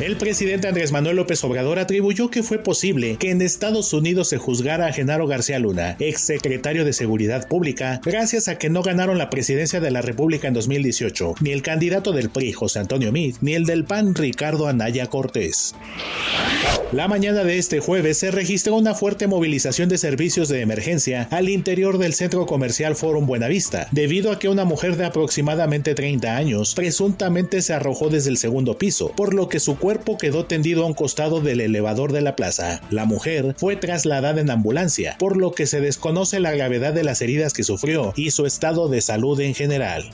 El presidente Andrés Manuel López Obrador atribuyó que fue posible que en Estados Unidos se juzgara a Genaro García Luna, ex secretario de Seguridad Pública, gracias a que no ganaron la presidencia de la República en 2018, ni el candidato del PRI, José Antonio Meade, ni el del PAN, Ricardo Anaya Cortés. La mañana de este jueves se registró una fuerte movilización de servicios de emergencia al interior del centro comercial Forum Buenavista, debido a que una mujer de aproximadamente 30 años presuntamente se arrojó desde el segundo piso, por lo que su cuerpo quedó tendido a un costado del elevador de la plaza. La mujer fue trasladada en ambulancia, por lo que se desconoce la gravedad de las heridas que sufrió y su estado de salud en general.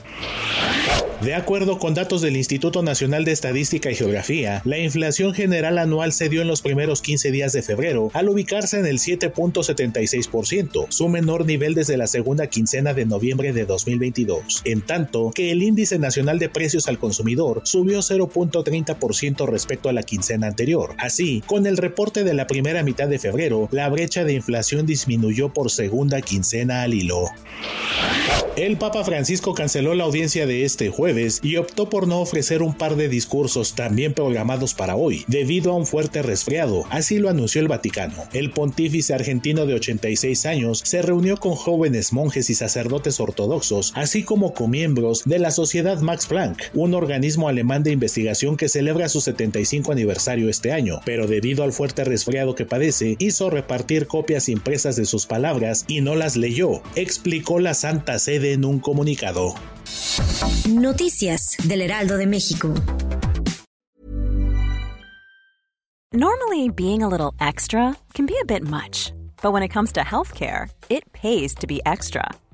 De acuerdo con datos del Instituto Nacional de Estadística y Geografía, la inflación general anual se dio en los primeros 15 días de febrero al ubicarse en el 7.76%, su menor nivel desde la segunda quincena de noviembre de 2022, en tanto que el índice nacional de precios al consumidor subió 0.30% respecto a la quincena anterior. Así, con el reporte de la primera mitad de febrero, la brecha de inflación disminuyó por segunda quincena al hilo. El Papa Francisco canceló la audiencia de este jueves y optó por no ofrecer un par de discursos también programados para hoy, debido a un fuerte resfriado, así lo anunció el Vaticano. El pontífice argentino de 86 años se reunió con jóvenes monjes y sacerdotes ortodoxos, así como con miembros de la Sociedad Max Planck, un organismo alemán de investigación que celebra su 75 aniversario este año, pero debido al fuerte resfriado que padece, hizo repartir copias impresas de sus palabras y no las leyó, explicó la Santa Sede en un comunicado. Noticias del Heraldo de México. Normally, being a little extra can be a bit much, but when it comes to healthcare, it pays to be extra.